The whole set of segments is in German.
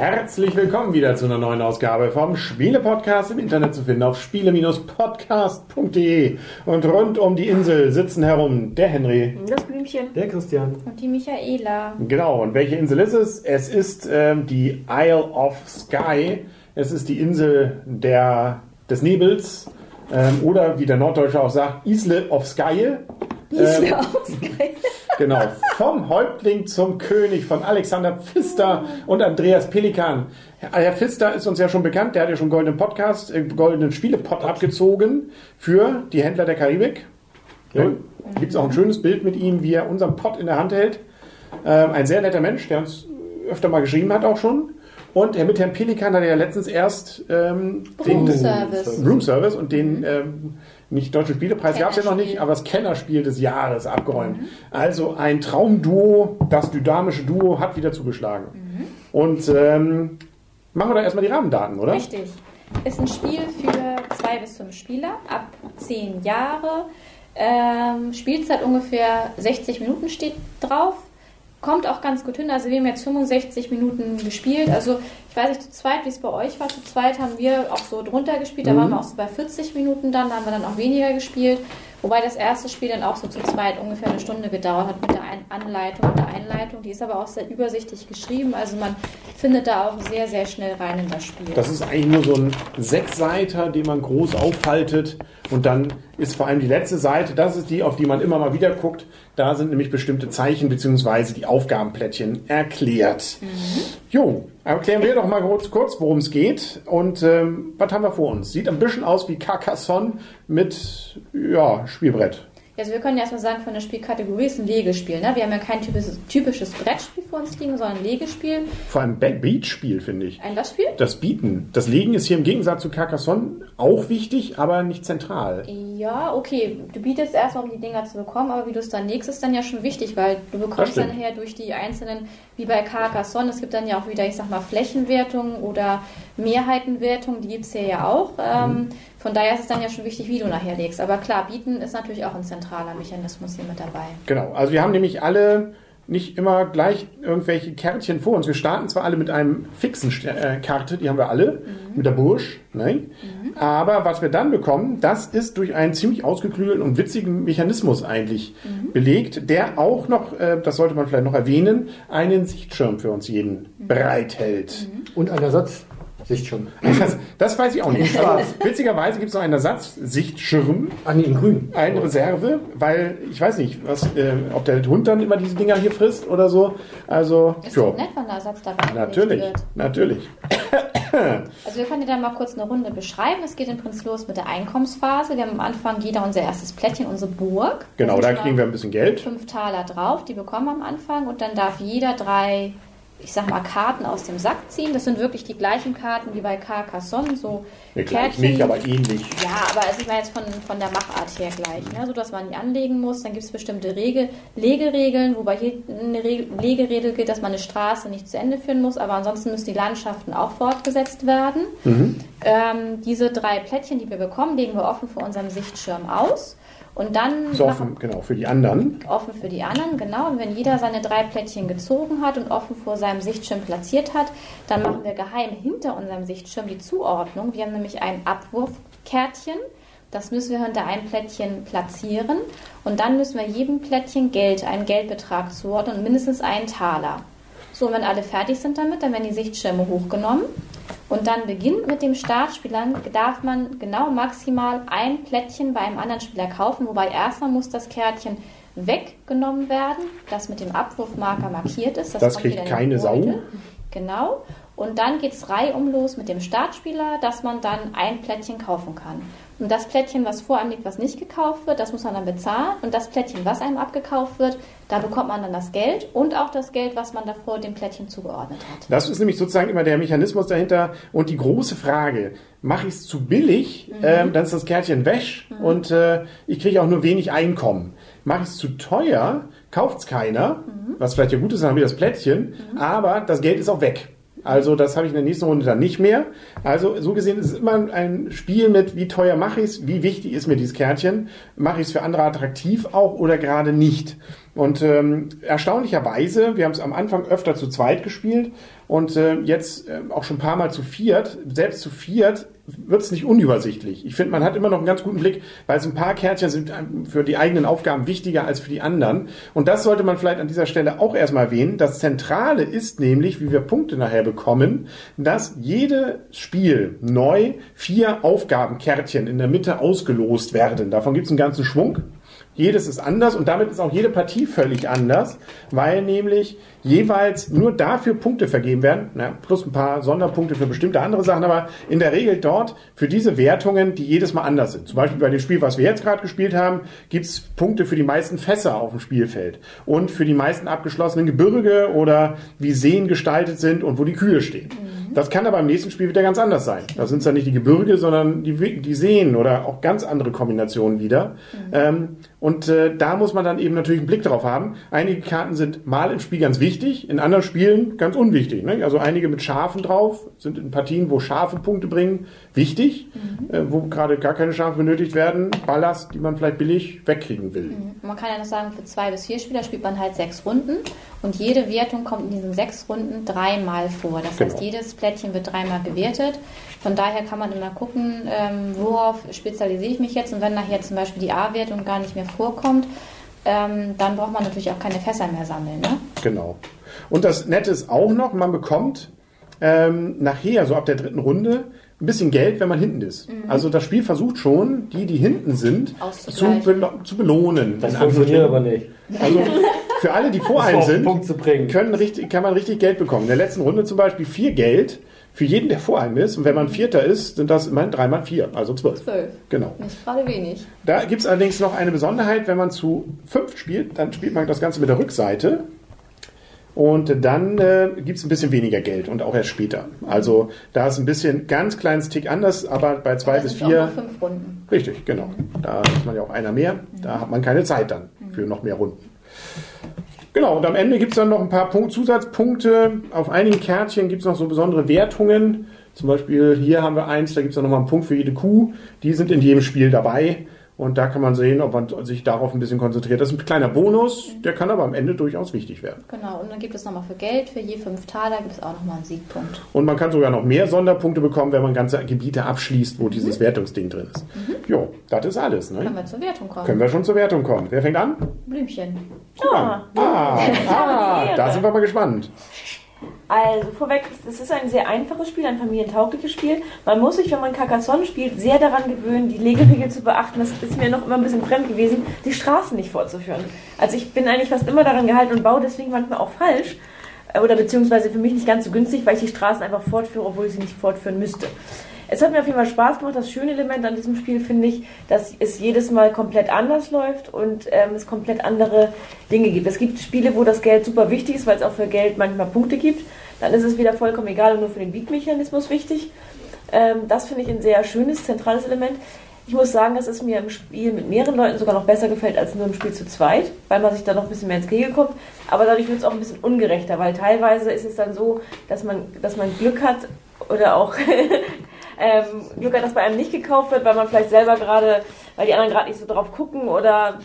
Herzlich willkommen wieder zu einer neuen Ausgabe vom Spiele-Podcast im Internet zu finden auf spiele-podcast.de. Und rund um die Insel sitzen herum der Henry. Das Blümchen. Der Christian. Und die Michaela. Genau, und welche Insel ist es? Es ist ähm, die Isle of Skye. Es ist die Insel der, des Nebels. Ähm, oder wie der Norddeutsche auch sagt, Isle of Skye. Isle Ähm. Genau, vom Häuptling zum König von Alexander Pfister und Andreas Pelikan. Herr Pfister ist uns ja schon bekannt, der hat ja schon einen goldenen Podcast, äh, goldenen Spielepot abgezogen für die Händler der Karibik. Ja. Gibt es auch ein schönes Bild mit ihm, wie er unseren Pot in der Hand hält. Ähm, ein sehr netter Mensch, der uns öfter mal geschrieben hat auch schon. Und er mit Herrn Pelikan hat er ja letztens erst ähm, den Roomservice. Room Service und den ähm, nicht deutschen Spielepreis gab es ja noch nicht, aber das Kennerspiel des Jahres abgeräumt. Also ein Traumduo, das dynamische Duo hat wieder zugeschlagen. Und ähm, machen wir da erstmal die Rahmendaten, oder? Richtig. Ist ein Spiel für zwei bis fünf Spieler ab zehn Jahre. Ähm, Spielzeit ungefähr 60 Minuten steht drauf. Kommt auch ganz gut hin. Also wir haben jetzt 65 Minuten gespielt. Also ich weiß nicht zu zweit, wie es bei euch war. Zu zweit haben wir auch so drunter gespielt. Da waren wir auch so bei 40 Minuten dann. Da haben wir dann auch weniger gespielt. Wobei das erste Spiel dann auch so zu zweit ungefähr eine Stunde gedauert hat mit der Anleitung und der Einleitung. Die ist aber auch sehr übersichtlich geschrieben. Also man findet da auch sehr, sehr schnell rein in das Spiel. Das ist eigentlich nur so ein Sechsseiter, den man groß aufhaltet. Und dann ist vor allem die letzte Seite, das ist die, auf die man immer mal wieder guckt. Da sind nämlich bestimmte Zeichen bzw. die Aufgabenplättchen erklärt. Jo, erklären wir doch mal kurz, kurz worum es geht. Und ähm, was haben wir vor uns? Sieht ein bisschen aus wie Carcassonne mit ja, Spielbrett. Also wir können ja erstmal sagen, von der Spielkategorie ist ein Legespiel. Ne? Wir haben ja kein typisches, typisches Brettspiel vor uns liegen, sondern ein Legespiel. Vor allem Be- Beatspiel, finde ich. Ein was Spiel? Das Bieten. Das Legen ist hier im Gegensatz zu Carcassonne auch wichtig, aber nicht zentral. Ja, okay. Du bietest erstmal, um die Dinger zu bekommen, aber wie du es dann legst, ist dann ja schon wichtig, weil du bekommst dann nachher durch die einzelnen, wie bei Carcassonne, es gibt dann ja auch wieder, ich sag mal, Flächenwertungen oder Mehrheitenwertungen, die gibt es hier ja auch. Ähm, von daher ist es dann ja schon wichtig, wie du nachher legst. Aber klar, bieten ist natürlich auch ein zentraler Mechanismus hier mit dabei. Genau, also wir haben nämlich alle nicht immer gleich irgendwelche Kärtchen vor uns. Wir starten zwar alle mit einem fixen äh, Karte, die haben wir alle, mit der Bursch, ne? Aber was wir dann bekommen, das ist durch einen ziemlich ausgeklügelten und witzigen Mechanismus eigentlich belegt, der auch noch, äh, das sollte man vielleicht noch erwähnen, einen Sichtschirm für uns jeden bereithält. Und ein Ersatzsichtschirm. Das, das weiß ich auch nicht. Also, witzigerweise gibt es noch einen Ersatzsichtschirm, Ah, nee, in grün. eine Reserve, weil ich weiß nicht, was, äh, ob der Hund dann immer diese Dinger hier frisst oder so. Also, Ist ja, nett, wenn der Ersatz dabei natürlich, natürlich. Also wir können dir dann mal kurz eine Runde beschreiben. Es geht im Prinzip los mit der Einkommensphase. Wir haben am Anfang jeder unser erstes Plättchen, unsere Burg. Genau, sind da kriegen wir ein bisschen Geld. fünf Taler drauf, die bekommen wir am Anfang und dann darf jeder drei, ich sag mal, Karten aus dem Sack ziehen. Das sind wirklich die gleichen Karten wie bei Carcassonne, so Nee, gleich nicht, aber ähnlich. ja, aber es ist mal jetzt von, von der Machart her gleich, ne? so dass man die anlegen muss. Dann gibt es bestimmte Regel, Legeregeln, wobei hier eine Re Legeregel gilt, dass man eine Straße nicht zu Ende führen muss, aber ansonsten müssen die Landschaften auch fortgesetzt werden. Ähm, diese drei Plättchen, die wir bekommen, legen wir offen vor unserem Sichtschirm aus. Und dann machen- offen, genau, für die anderen. offen für die anderen, genau. Und wenn jeder seine drei Plättchen gezogen hat und offen vor seinem Sichtschirm platziert hat, dann machen wir geheim hinter unserem Sichtschirm die Zuordnung. Wir haben nämlich ein Abwurfkärtchen. Das müssen wir hinter einem Plättchen platzieren. Und dann müssen wir jedem Plättchen Geld, einen Geldbetrag zuordnen und mindestens einen Taler. So, und wenn alle fertig sind damit, dann werden die Sichtschirme hochgenommen. Und dann beginnt mit dem Startspieler, darf man genau maximal ein Plättchen bei einem anderen Spieler kaufen, wobei erstmal muss das Kärtchen weggenommen werden, das mit dem Abwurfmarker markiert ist. Das kommt kriegt keine Sau. Genau. Und dann geht es reihum los mit dem Startspieler, dass man dann ein Plättchen kaufen kann. Und das Plättchen, was vor einem liegt, was nicht gekauft wird, das muss man dann bezahlen. Und das Plättchen, was einem abgekauft wird, da bekommt man dann das Geld und auch das Geld, was man davor dem Plättchen zugeordnet hat. Das ist nämlich sozusagen immer der Mechanismus dahinter. Und die große Frage, mache ich es zu billig, mhm. ähm, dann ist das Kärtchen wäsch mhm. und äh, ich kriege auch nur wenig Einkommen. Mache ich es zu teuer, kauft es keiner, mhm. was vielleicht ja gut ist, dann habe ich das Plättchen, mhm. aber das Geld ist auch weg. Also das habe ich in der nächsten Runde dann nicht mehr. Also so gesehen ist es immer ein Spiel mit, wie teuer mache ich es, wie wichtig ist mir dieses Kärtchen, mache ich es für andere attraktiv auch oder gerade nicht. Und ähm, erstaunlicherweise, wir haben es am Anfang öfter zu zweit gespielt und äh, jetzt äh, auch schon ein paar Mal zu viert. Selbst zu viert wird es nicht unübersichtlich. Ich finde, man hat immer noch einen ganz guten Blick, weil es ein paar Kärtchen sind für die eigenen Aufgaben wichtiger als für die anderen. Und das sollte man vielleicht an dieser Stelle auch erstmal erwähnen. Das Zentrale ist nämlich, wie wir Punkte nachher bekommen, dass jedes Spiel neu vier Aufgabenkärtchen in der Mitte ausgelost werden. Davon gibt es einen ganzen Schwung. Jedes ist anders und damit ist auch jede Partie völlig anders, weil nämlich jeweils nur dafür Punkte vergeben werden, na, plus ein paar Sonderpunkte für bestimmte andere Sachen, aber in der Regel dort für diese Wertungen, die jedes Mal anders sind. Zum Beispiel bei dem Spiel, was wir jetzt gerade gespielt haben, gibt's Punkte für die meisten Fässer auf dem Spielfeld und für die meisten abgeschlossenen Gebirge oder wie Seen gestaltet sind und wo die Kühe stehen. Mhm. Das kann aber im nächsten Spiel wieder ganz anders sein. Da sind es dann nicht die Gebirge, sondern die, die Seen oder auch ganz andere Kombinationen wieder. Mhm. Ähm, und äh, da muss man dann eben natürlich einen Blick drauf haben. Einige Karten sind mal im Spiel ganz wichtig, in anderen Spielen ganz unwichtig. Ne? Also einige mit Schafen drauf sind in Partien, wo Schafe Punkte bringen, wichtig, mhm. äh, wo gerade gar keine Schafe benötigt werden. Ballast, die man vielleicht billig wegkriegen will. Mhm. Man kann ja noch sagen, für zwei bis vier Spieler spielt man halt sechs Runden und jede Wertung kommt in diesen sechs Runden dreimal vor. Das genau. heißt, jedes Plättchen wird dreimal gewertet. Von daher kann man immer gucken, ähm, worauf spezialisiere ich mich jetzt und wenn nachher zum Beispiel die A-Wertung gar nicht mehr vorkommt, ähm, dann braucht man natürlich auch keine Fässer mehr sammeln. Ne? Genau. Und das Nette ist auch noch, man bekommt ähm, nachher, so ab der dritten Runde, ein bisschen Geld, wenn man hinten ist. Mhm. Also das Spiel versucht schon, die, die hinten sind, zu, belo zu belohnen. Das funktioniert aber nicht. Also für alle, die vor einem sind, können richtig, kann man richtig Geld bekommen. In der letzten Runde zum Beispiel vier Geld für jeden, der vor einem ist. Und wenn man Vierter ist, sind das immerhin drei mal vier, also zwölf. Zwölf. Genau. Nicht gerade wenig. Da gibt es allerdings noch eine Besonderheit, wenn man zu fünf spielt, dann spielt man das Ganze mit der Rückseite. Und dann äh, gibt es ein bisschen weniger Geld und auch erst später. Also da ist ein bisschen ganz kleines Tick anders, aber bei zwei bis vier. Fünf Runden. Richtig, genau. Da ist man ja auch einer mehr. Da hat man keine Zeit dann für noch mehr Runden. Genau, und am Ende gibt es dann noch ein paar Punkt Zusatzpunkte. Auf einigen Kärtchen gibt es noch so besondere Wertungen. Zum Beispiel hier haben wir eins, da gibt es dann nochmal einen Punkt für jede Kuh. Die sind in jedem Spiel dabei. Und da kann man sehen, ob man sich darauf ein bisschen konzentriert. Das ist ein kleiner Bonus, der kann aber am Ende durchaus wichtig werden. Genau, und dann gibt es nochmal für Geld, für je fünf Taler gibt es auch nochmal einen Siegpunkt. Und man kann sogar noch mehr Sonderpunkte bekommen, wenn man ganze Gebiete abschließt, wo mhm. dieses Wertungsding drin ist. Mhm. Jo, das ist alles. Ne? Können wir zur Wertung kommen. Können wir schon zur Wertung kommen. Wer fängt an? Blümchen. Ah, ah, ah da sind wir mal gespannt. Also vorweg, es ist ein sehr einfaches Spiel, ein familientaugliches Spiel. Man muss sich, wenn man Carcassonne spielt, sehr daran gewöhnen, die Legeregeln zu beachten. Das ist mir noch immer ein bisschen fremd gewesen, die Straßen nicht fortzuführen. Also ich bin eigentlich fast immer daran gehalten und baue deswegen manchmal auch falsch. Äh, oder beziehungsweise für mich nicht ganz so günstig, weil ich die Straßen einfach fortführe, obwohl ich sie nicht fortführen müsste. Es hat mir auf jeden Fall Spaß gemacht. Das schöne Element an diesem Spiel finde ich, dass es jedes Mal komplett anders läuft und ähm, es komplett andere Dinge gibt. Es gibt Spiele, wo das Geld super wichtig ist, weil es auch für Geld manchmal Punkte gibt. Dann ist es wieder vollkommen egal und nur für den Beat-Mechanismus wichtig. Ähm, das finde ich ein sehr schönes, zentrales Element. Ich muss sagen, dass es mir im Spiel mit mehreren Leuten sogar noch besser gefällt als nur im Spiel zu zweit, weil man sich da noch ein bisschen mehr ins Gehege kommt. Aber dadurch wird es auch ein bisschen ungerechter, weil teilweise ist es dann so, dass man, dass man Glück hat oder auch ähm, Glück hat, dass bei einem nicht gekauft wird, weil man vielleicht selber gerade, weil die anderen gerade nicht so drauf gucken oder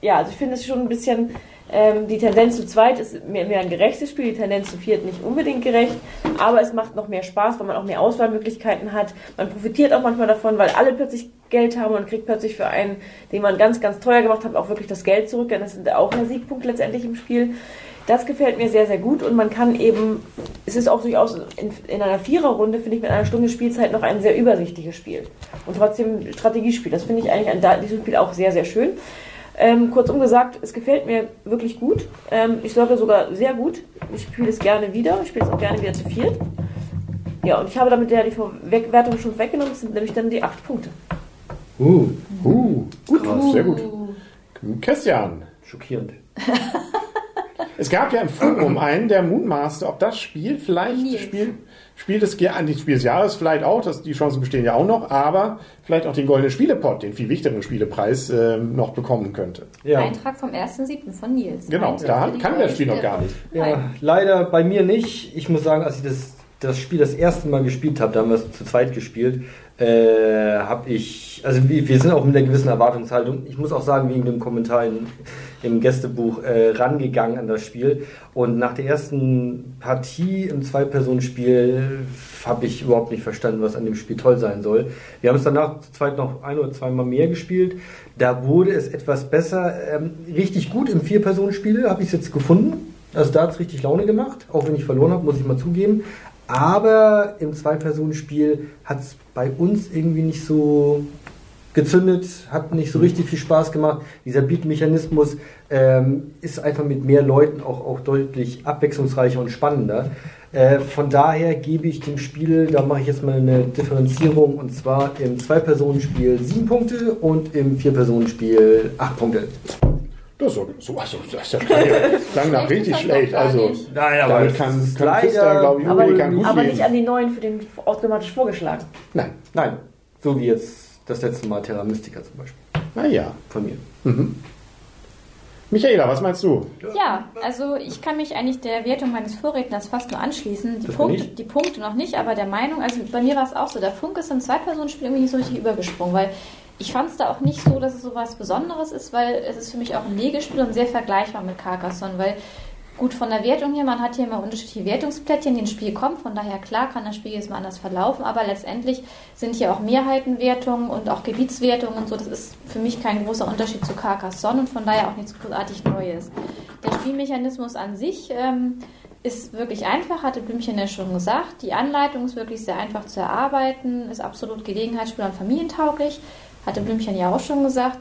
ja, also ich finde es schon ein bisschen, ähm, die Tendenz zu zweit ist mehr, mehr, ein gerechtes Spiel, die Tendenz zu viert nicht unbedingt gerecht, aber es macht noch mehr Spaß, weil man auch mehr Auswahlmöglichkeiten hat. Man profitiert auch manchmal davon, weil alle plötzlich Geld haben und kriegt plötzlich für einen, den man ganz, ganz teuer gemacht hat, auch wirklich das Geld zurück, denn das ist auch ein Siegpunkt letztendlich im Spiel. Das gefällt mir sehr, sehr gut und man kann eben, es ist auch durchaus in, in einer Viererrunde, finde ich, mit einer Stunde Spielzeit noch ein sehr übersichtliches Spiel. Und trotzdem Strategiespiel. Das finde ich eigentlich an diesem Spiel auch sehr, sehr schön. Ähm, kurzum gesagt, es gefällt mir wirklich gut. Ähm, ich sage sogar sehr gut. Ich spiele es gerne wieder. Ich spiele es auch gerne wieder zu viert. Ja, und ich habe damit ja die Wertung schon weggenommen. Das sind nämlich dann die acht Punkte. Uh, Uh, gut, Krass. sehr gut. Christian, schockierend. es gab ja im Forum einen, der mutmaßte, ob das Spiel vielleicht das Spiel, Spiel des, äh, Spiel des Jahres vielleicht auch, das, die Chancen bestehen ja auch noch, aber vielleicht auch den goldenen Spielepot, den viel wichtigeren Spielepreis, ähm, noch bekommen könnte. Ja, Eintrag vom 1.7. von Nils. Genau, Eintrag da kann das Spiel noch gar nicht. ja leider bei mir nicht. Ich muss sagen, als ich das, das Spiel das erste Mal gespielt habe, da haben wir es zu zweit gespielt, äh, habe ich, also wir, wir sind auch mit einer gewissen Erwartungshaltung, ich muss auch sagen, wegen dem Kommentar in, im Gästebuch äh, rangegangen an das Spiel. Und nach der ersten Partie im Zwei-Personen-Spiel habe ich überhaupt nicht verstanden, was an dem Spiel toll sein soll. Wir haben es danach zu zweit noch ein oder zweimal mehr gespielt. Da wurde es etwas besser. Ähm, richtig gut im Vier-Personen-Spiel habe ich es jetzt gefunden. Also da hat es richtig Laune gemacht, auch wenn ich verloren habe, muss ich mal zugeben. Aber im Zwei-Personen-Spiel hat es bei uns irgendwie nicht so gezündet, hat nicht so richtig viel Spaß gemacht. Dieser Beat-Mechanismus ähm, ist einfach mit mehr Leuten auch, auch deutlich abwechslungsreicher und spannender. Äh, von daher gebe ich dem Spiel, da mache ich jetzt mal eine Differenzierung, und zwar im Zwei-Personen-Spiel sieben Punkte und im Vier-Personen-Spiel acht Punkte. Das ist so, so also, das ist ja klang, nach Schlecht richtig schlecht. Also, nicht. Nein, damit kann, kann leider- Christian, glaube ich, Aber, Ulrike gut aber nicht an die neuen für den automatisch vorgeschlagen. Nein, Nein, so wie jetzt das letzte Mal Terra Mystica zum Beispiel naja. von mir. Michaela, was meinst du? Ja, also ich kann mich eigentlich der Wertung meines Vorredners fast nur anschließen. Die, Punkte, die Punkte noch nicht, aber der Meinung, also bei mir war es auch so, der Funk ist im Zwei-Personen-Spiel irgendwie nicht so richtig übergesprungen, weil ich fand es da auch nicht so, dass es so was Besonderes ist, weil es ist für mich auch ein Legespiel und sehr vergleichbar mit Carcassonne, weil gut von der Wertung her, man hat hier immer unterschiedliche Wertungsplättchen, die ins Spiel kommen, von daher klar kann das Spiel jetzt mal anders verlaufen, aber letztendlich sind hier auch Mehrheitenwertungen und auch Gebietswertungen und so, das ist für mich kein großer Unterschied zu Carcassonne und von daher auch nichts großartig Neues. Der Spielmechanismus an sich ähm, ist wirklich einfach, hatte Blümchen ja schon gesagt. Die Anleitung ist wirklich sehr einfach zu erarbeiten, ist absolut Gelegenheitsspiel und familientauglich, hatte Blümchen ja auch schon gesagt.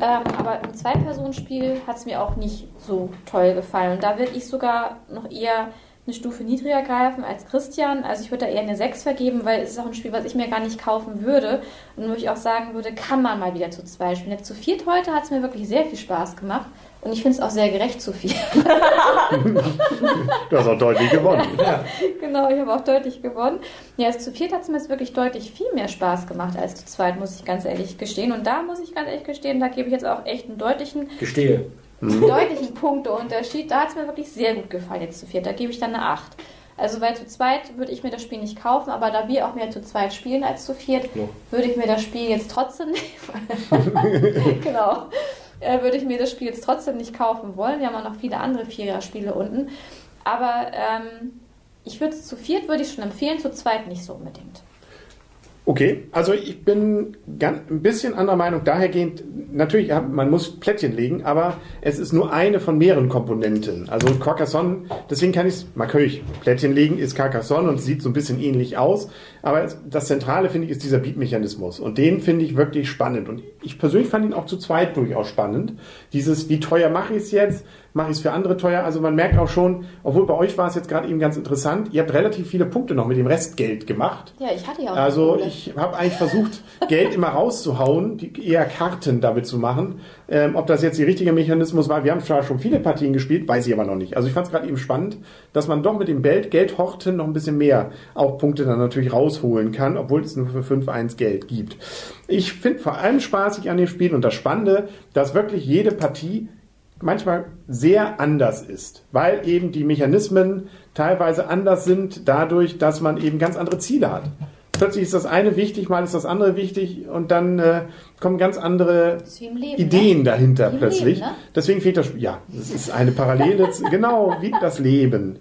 Ähm, aber im Zwei-Personen-Spiel hat es mir auch nicht so toll gefallen. Und da würde ich sogar noch eher eine Stufe niedriger greifen als Christian. Also ich würde da eher eine 6 vergeben, weil es ist auch ein Spiel, was ich mir gar nicht kaufen würde. Und wo ich auch sagen würde, kann man mal wieder zu zwei spielen. Jetzt zu viert heute hat es mir wirklich sehr viel Spaß gemacht. Und ich finde es auch sehr gerecht zu viert. Du hast auch deutlich gewonnen. genau, ich habe auch deutlich gewonnen. Ja, zu viert hat es mir jetzt wirklich deutlich viel mehr Spaß gemacht als zu zweit, muss ich ganz ehrlich gestehen. Und da muss ich ganz ehrlich gestehen, da gebe ich jetzt auch echt einen deutlichen, Gestehe. deutlichen Punkteunterschied. Da hat es mir wirklich sehr gut gefallen jetzt zu viert. Da gebe ich dann eine 8. Also weil zu zweit würde ich mir das Spiel nicht kaufen, aber da wir auch mehr zu zweit spielen als zu viert, Ja. würde ich mir das Spiel jetzt trotzdem nicht. genau. Äh, würde ich mir das Spiel jetzt trotzdem nicht kaufen wollen. Wir haben auch noch viele andere Vierer-Spiele unten. Aber ähm, ich würde es zu viert würde ich schon empfehlen, zu zweit nicht so unbedingt. Okay, also ich bin ganz, ein bisschen anderer Meinung. Dahergehend, natürlich, man muss Plättchen legen, aber es ist nur eine von mehreren Komponenten. Also Carcassonne, deswegen kann ich es, natürlich, Plättchen legen ist Carcassonne und sieht so ein bisschen ähnlich aus. Aber das Zentrale, finde ich, ist dieser Beat-Mechanismus. Und den finde ich wirklich spannend. Und ich persönlich fand ihn auch zu zweit durchaus spannend. Dieses, wie teuer mache ich es jetzt? Mache ich es für andere teuer? Also man merkt auch schon, obwohl bei euch war es jetzt gerade eben ganz interessant, ihr habt relativ viele Punkte noch mit dem Restgeld gemacht. Ja, ich hatte ja auch Also ich habe eigentlich versucht, Geld immer rauszuhauen, die, eher Karten damit zu machen. Ähm, ob das jetzt der richtige Mechanismus war, wir haben zwar schon viele Partien gespielt, weiß ich aber noch nicht. Also ich fand es gerade eben spannend, dass man doch mit dem Geld, Geldhorten noch ein bisschen mehr auch Punkte dann natürlich rausholen kann, obwohl es nur für 5-1 Geld gibt. Ich finde vor allem spaßig an dem Spiel und das Spannende, dass wirklich jede Partie manchmal sehr anders ist, weil eben die Mechanismen teilweise anders sind, dadurch, dass man eben ganz andere Ziele hat. Plötzlich ist das eine wichtig, mal ist das andere wichtig und dann äh, kommen ganz andere Das Leben, Ideen ne? dahinter plötzlich. Leben, ne? Deswegen fehlt das Spiel. Ja, es ist eine Parallele, genau wie das Leben.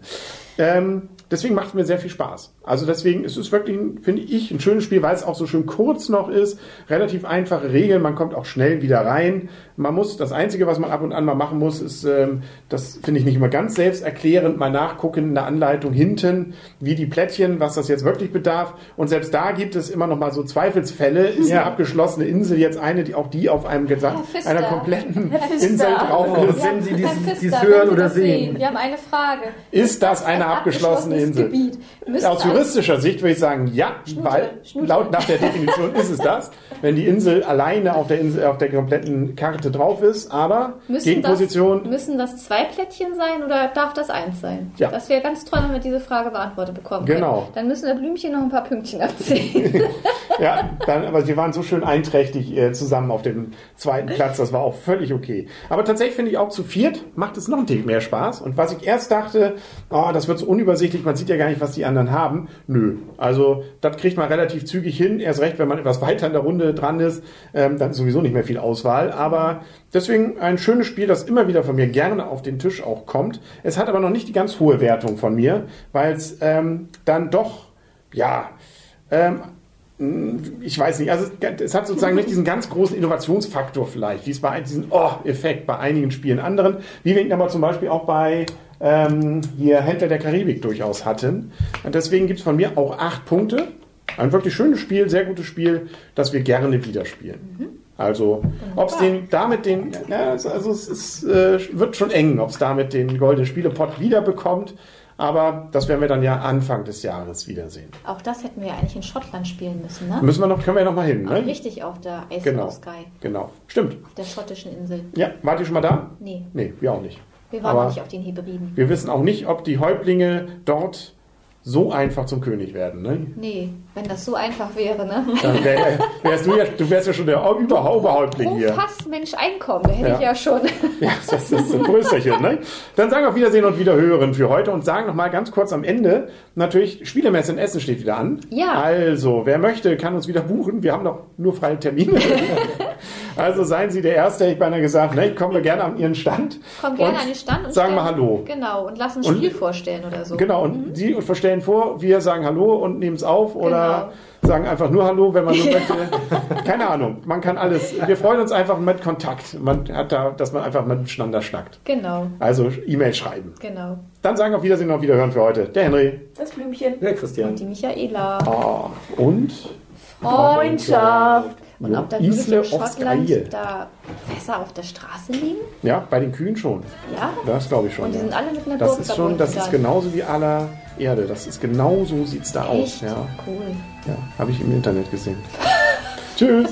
Ähm, deswegen macht es mir sehr viel Spaß. Also deswegen ist es wirklich, finde ich, ein schönes Spiel, weil es auch so schön kurz noch ist. Relativ einfache Regeln, man kommt auch schnell wieder rein. Man muss, das Einzige, was man ab und an mal machen muss, ist, ähm, das finde ich nicht immer ganz selbsterklärend, mal nachgucken in der Anleitung hinten, wie die Plättchen, was das jetzt wirklich bedarf. Und selbst da gibt es immer noch mal so Zweifelsfälle. Ist eine abgeschlossene Insel jetzt eine, die auch die auf einem einer kompletten. Insel drauf ist? wenn Sie dies, dies hören Sie oder das sehen. Wir haben eine Frage. Ist das eine abgeschlossene Insel. Gebiet. Müssten Aus juristischer Sicht würde ich sagen, ja, weil Schnute. laut nach der Definition ist es das, wenn die Insel alleine auf der Insel auf der kompletten Karte drauf ist, aber Müssen Gegenposition das, müssen das zwei Plättchen sein oder darf das eins sein? Ja. Das wäre ganz toll, wenn wir diese Frage beantwortet bekommen. Genau. Können. Dann müssen wir Blümchen noch ein paar Pünktchen abzählen. Ja, dann, aber sie waren so schön einträchtig äh, zusammen auf dem zweiten Platz, das war auch völlig okay. Aber tatsächlich finde ich auch zu viert macht es noch ein Tick mehr Spaß. Und was ich erst dachte, oh, das wird so unübersichtlich, man sieht ja gar nicht, was die anderen haben. Nö, also das kriegt man relativ zügig hin. Erst recht, wenn man etwas weiter in der Runde dran ist, ähm, dann ist sowieso nicht mehr viel Auswahl. Aber deswegen ein schönes Spiel, das immer wieder von mir gerne auf den Tisch auch kommt. Es hat aber noch nicht die ganz hohe Wertung von mir, weil es ähm, dann doch, ja, ähm, ich weiß nicht, also es- es hat sozusagen nicht diesen ganz großen Innovationsfaktor vielleicht, wie es bei diesen Oh-Effekt bei einigen Spielen anderen, wie wir ihn aber zum Beispiel auch bei ähm, hier Händler der Karibik durchaus hatten. Und deswegen gibt es von mir auch acht Punkte. Ein wirklich schönes Spiel, sehr gutes Spiel, das wir gerne wieder spielen. Also, ob es den damit den, ja, es- also es ist, äh, wird schon eng, ob es damit den goldenen Spielepot wieder bekommt. Aber das werden wir dann ja Anfang des Jahres wiedersehen. Auch das hätten wir eigentlich in Schottland spielen müssen, ne? Müssen wir noch, können wir ja noch mal hin, ne? Richtig auf der Ice Genau. Sky, Genau. Stimmt. auf der schottischen Insel. Ja, wart ihr schon mal da? Nee, Nee, wir auch nicht. Wir waren Aber nicht auf den Hebriden. wir wissen auch nicht, ob die Häuptlinge dort so einfach zum König werden. Ne? Nee, wenn das so einfach wäre, ne? Dann wär, wärst du ja, du wärst ja schon der Über- Oberhäuptling Pro hier. Fass Mensch Einkommen, da hätte Ja. ich ja schon. Ja, das ist ein Größerchen. Ne? Dann sagen wir auf Wiedersehen und Wiederhören für heute und sagen noch mal ganz kurz am Ende, natürlich, Spielemesse in Essen steht wieder an. Ja. Also, wer möchte, kann uns wieder buchen. Wir haben noch nur freie Termine. also seien Sie der Erste, hätte ich beinahe gesagt. Ne? Kommen wir gerne an Ihren Stand. Komm gerne Und an den Stand und sagen mal Hallo. Genau, und lass ein Und- Spiel vorstellen oder so. Genau, und Sie verstellen vor, wir sagen Hallo und nehmen es auf oder Genau. sagen einfach nur Hallo, wenn man nur möchte. Keine Ahnung, man kann alles. Wir freuen uns einfach mit Kontakt. Man hat da, dass man einfach miteinander schnackt. Genau, Also E-Mail schreiben. genau. Dann sagen wir auf Wiedersehen und auf Wiederhören für heute. Der Henry. Das Blümchen. Ja, Christian. Und die Michaela. Ah, und Freundschaft. Und ob da Isle in Schottland da Fässer auf der Straße liegen? Ja, bei den Kühen schon. Ja? Das glaube ich schon. Und die ja. sind alle mit einer das ist schon, das ist dann. genauso wie aller Erde. Das ist genau so sieht's da aus. Echt? Ja, Cool. ja habe ich im Internet gesehen. Tschüss.